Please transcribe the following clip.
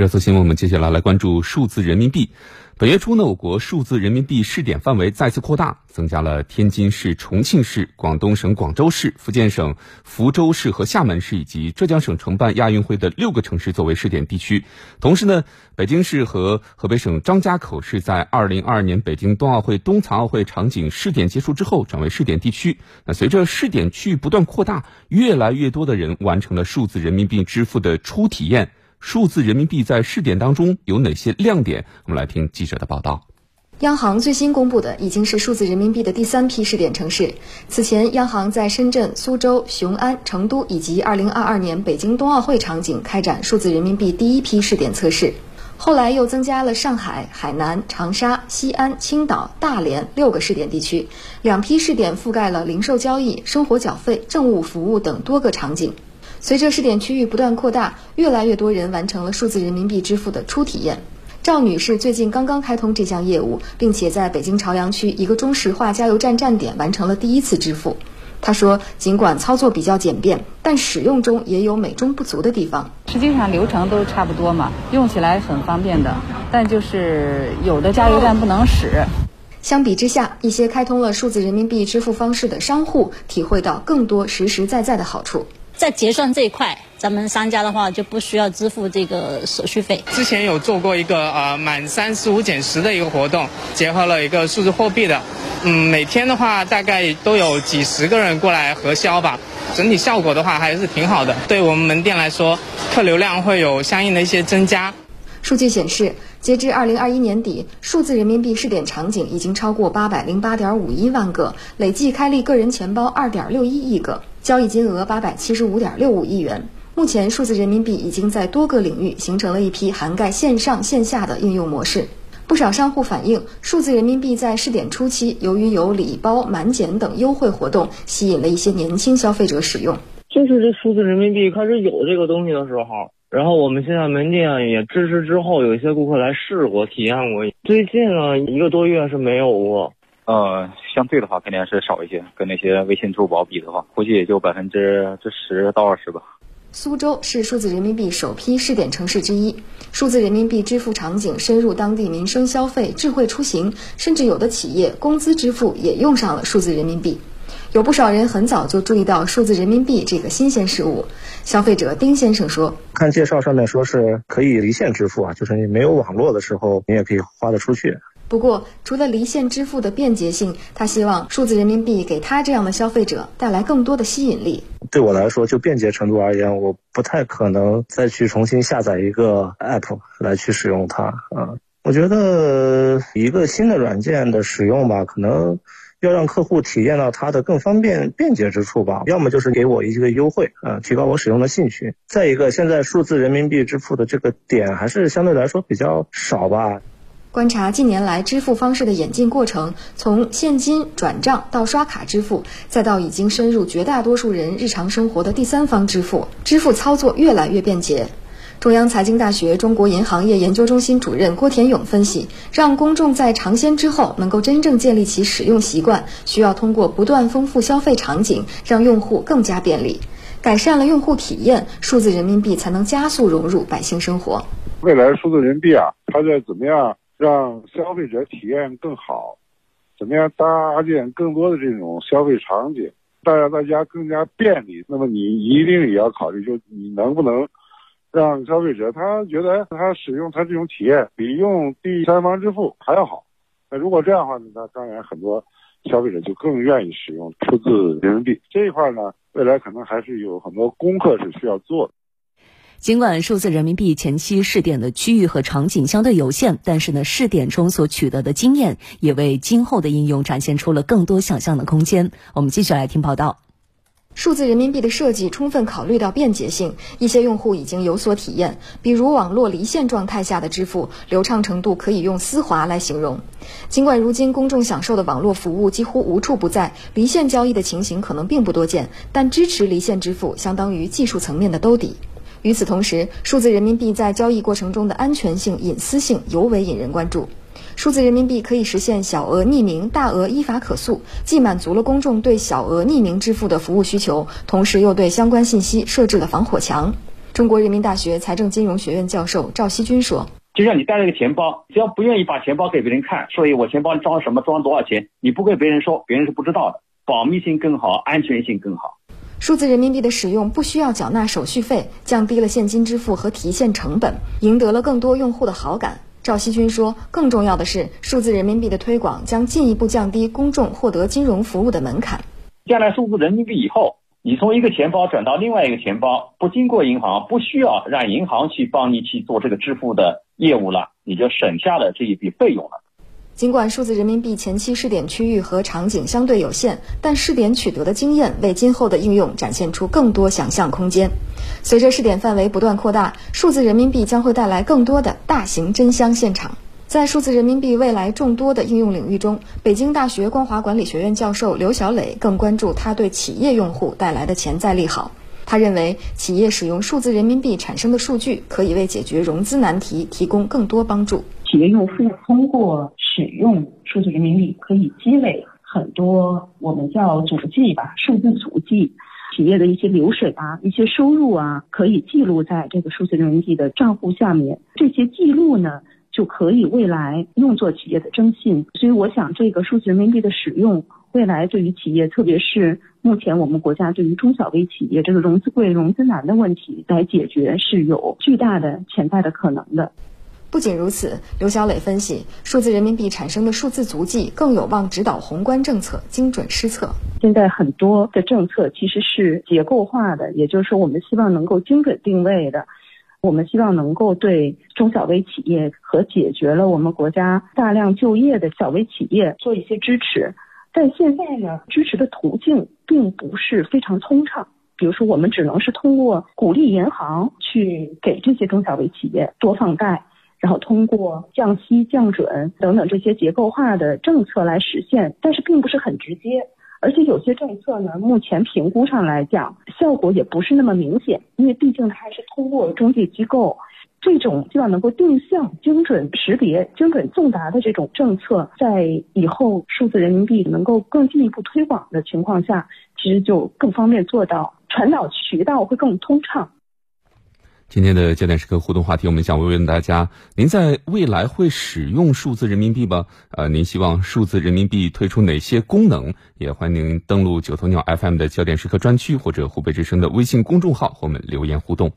热搜新闻，我们接下来来关注数字人民币。本月初呢，我国数字人民币试点范围再次扩大，增加了天津市、重庆市、广东省广州市、福建省福州市和厦门市以及浙江省承办亚运会的六个城市作为试点地区。同时呢，北京市和河北省张家口市在二零二二年北京冬奥会冬残奥会场景试点结束之后转为试点地区。那随着试点区域不断扩大，越来越多的人完成了数字人民币支付的初体验。数字人民币在试点当中有哪些亮点？我们来听记者的报道。央行最新公布的已经是数字人民币的第三批试点城市。此前，央行在深圳、苏州、雄安、成都以及2022年北京冬奥会场景开展数字人民币第一批试点测试，后来又增加了上海、海南、长沙、西安、青岛、大连六个试点地区，两批试点覆盖了零售交易、生活缴费、政务服务等多个场景。随着试点区域不断扩大，越来越多人完成了数字人民币支付的初体验。赵女士最近刚刚开通这项业务，并且在北京朝阳区一个中石化加油站站点完成了第一次支付。她说：“尽管操作比较简便，但使用中也有美中不足的地方。实际上流程都差不多嘛，用起来很方便的，但就是有的加油站不能使。相比之下，一些开通了数字人民币支付方式的商户体会到更多实实在在的好处。”在结算这一块，咱们商家的话就不需要支付这个手续费。之前有做过一个呃满三十五减十的一个活动，结合了一个数字货币的，嗯，每天的话大概都有几十个人过来核销吧，整体效果的话还是挺好的。对我们门店来说，客流量会有相应的一些增加。数据显示，截至二零二一年底，数字人民币试点场景已经超过八百零八点五一万个，累计开立个人钱包二点六一亿个。交易金额八百七十五点六五亿元。目前，数字人民币已经在多个领域形成了一批涵盖线上线下的应用模式。不少商户反映，数字人民币在试点初期，由于有礼包、满减等优惠活动，吸引了一些年轻消费者使用。就是这数字人民币开始有这个东西的时候，然后我们现在门店也支持之后，有一些顾客来试过、体验过。最近呢，一个多月是没有过。呃，相对的话肯定是少一些，跟那些微信、支付宝比的话，估计也就百分之这十到二十吧。苏州是数字人民币首批试点城市之一，数字人民币支付场景深入当地民生消费、智慧出行，甚至有的企业工资支付也用上了数字人民币。有不少人很早就注意到数字人民币这个新鲜事物。消费者丁先生说：“看介绍上面说是可以离线支付啊，就是你没有网络的时候，你也可以花得出去。”不过，除了离线支付的便捷性，他希望数字人民币给他这样的消费者带来更多的吸引力。对我来说，就便捷程度而言，我不太可能再去重新下载一个 app 来去使用它啊。我觉得一个新的软件的使用吧，可能要让客户体验到它的更方便、便捷之处吧。要么就是给我一个优惠啊，提高我使用的兴趣。再一个，现在数字人民币支付的这个点还是相对来说比较少吧。观察近年来支付方式的演进过程，从现金转账到刷卡支付，再到已经深入绝大多数人日常生活的第三方支付，支付操作越来越便捷。中央财经大学中国银行业研究中心主任郭田勇分析，让公众在尝鲜之后能够真正建立起使用习惯，需要通过不断丰富消费场景，让用户更加便利，改善了用户体验，数字人民币才能加速融入百姓生活。未来数字人民币啊，它在怎么样？让消费者体验更好，怎么样搭建更多的这种消费场景，让大家更加便利？那么你一定也要考虑，就你能不能让消费者他觉得他使用他这种体验比用第三方支付还要好？那如果这样的话呢，那当然很多消费者就更愿意使用数字人民币这一块呢。未来可能还是有很多功课是需要做的。尽管数字人民币前期试点的区域和场景相对有限，但是呢，试点中所取得的经验也为今后的应用展现出了更多想象的空间。我们继续来听报道。数字人民币的设计充分考虑到便捷性，一些用户已经有所体验，比如网络离线状态下的支付，流畅程度可以用丝滑来形容。尽管如今公众享受的网络服务几乎无处不在，离线交易的情形可能并不多见，但支持离线支付相当于技术层面的兜底。与此同时，数字人民币在交易过程中的安全性、隐私性尤为引人关注。数字人民币可以实现小额匿名、大额依法可诉，既满足了公众对小额匿名支付的服务需求，同时又对相关信息设置了防火墙。中国人民大学财政金融学院教授赵锡军说：“就像你带了个钱包，只要不愿意把钱包给别人看，所以我钱包装什么，装多少钱，你不跟别人说，别人是不知道的，保密性更好，安全性更好。数字人民币的使用不需要缴纳手续费，降低了现金支付和提现成本，赢得了更多用户的好感。”赵锡军说：“更重要的是，数字人民币的推广将进一步降低公众获得金融服务的门槛。将来数字人民币以后，你从一个钱包转到另外一个钱包，不经过银行，不需要让银行去帮你去做这个支付的业务了，你就省下了这一笔费用了。”尽管数字人民币前期试点区域和场景相对有限，但试点取得的经验为今后的应用展现出更多想象空间。随着试点范围不断扩大，数字人民币将会带来更多的大型真香现场。在数字人民币未来众多的应用领域中，北京大学光华管理学院教授刘小磊更关注它对企业用户带来的潜在利好。他认为，企业使用数字人民币产生的数据可以为解决融资难题提供更多帮助。企业用户通过使用数字人民币，可以积累很多我们叫足迹吧，数字足迹，企业的一些流水啊，一些收入啊，可以记录在这个数字人民币的账户下面。这些记录呢，就可以未来用作企业的征信。所以，我想这个数字人民币的使用。未来对于企业，特别是目前我们国家对于中小微企业这个融资贵、融资难的问题来解决，是有巨大的潜在的可能的。不仅如此，刘小磊分析，数字人民币产生的数字足迹更有望指导宏观政策精准施策。现在很多的政策其实是结构化的，也就是说，我们希望能够精准定位的，我们希望能够对中小微企业和解决了我们国家大量就业的小微企业做一些支持。但现在呢，支持的途径并不是非常通畅。比如说，我们只能是通过鼓励银行去给这些中小微企业多放贷，然后通过降息、降准等等这些结构化的政策来实现，但是并不是很直接。而且有些政策呢，目前评估上来讲，效果也不是那么明显，因为毕竟它还是通过中介机构。这种希望能够定向、精准识别、精准送达的这种政策，在以后数字人民币能够更进一步推广的情况下，其实就更方便做到，传导渠道会更通畅。今天的焦点时刻互动话题，我们想问问大家：您在未来会使用数字人民币吗？呃，您希望数字人民币推出哪些功能？也欢迎您登录九头鸟 FM 的焦点时刻专区或者湖北之声的微信公众号和我们留言互动。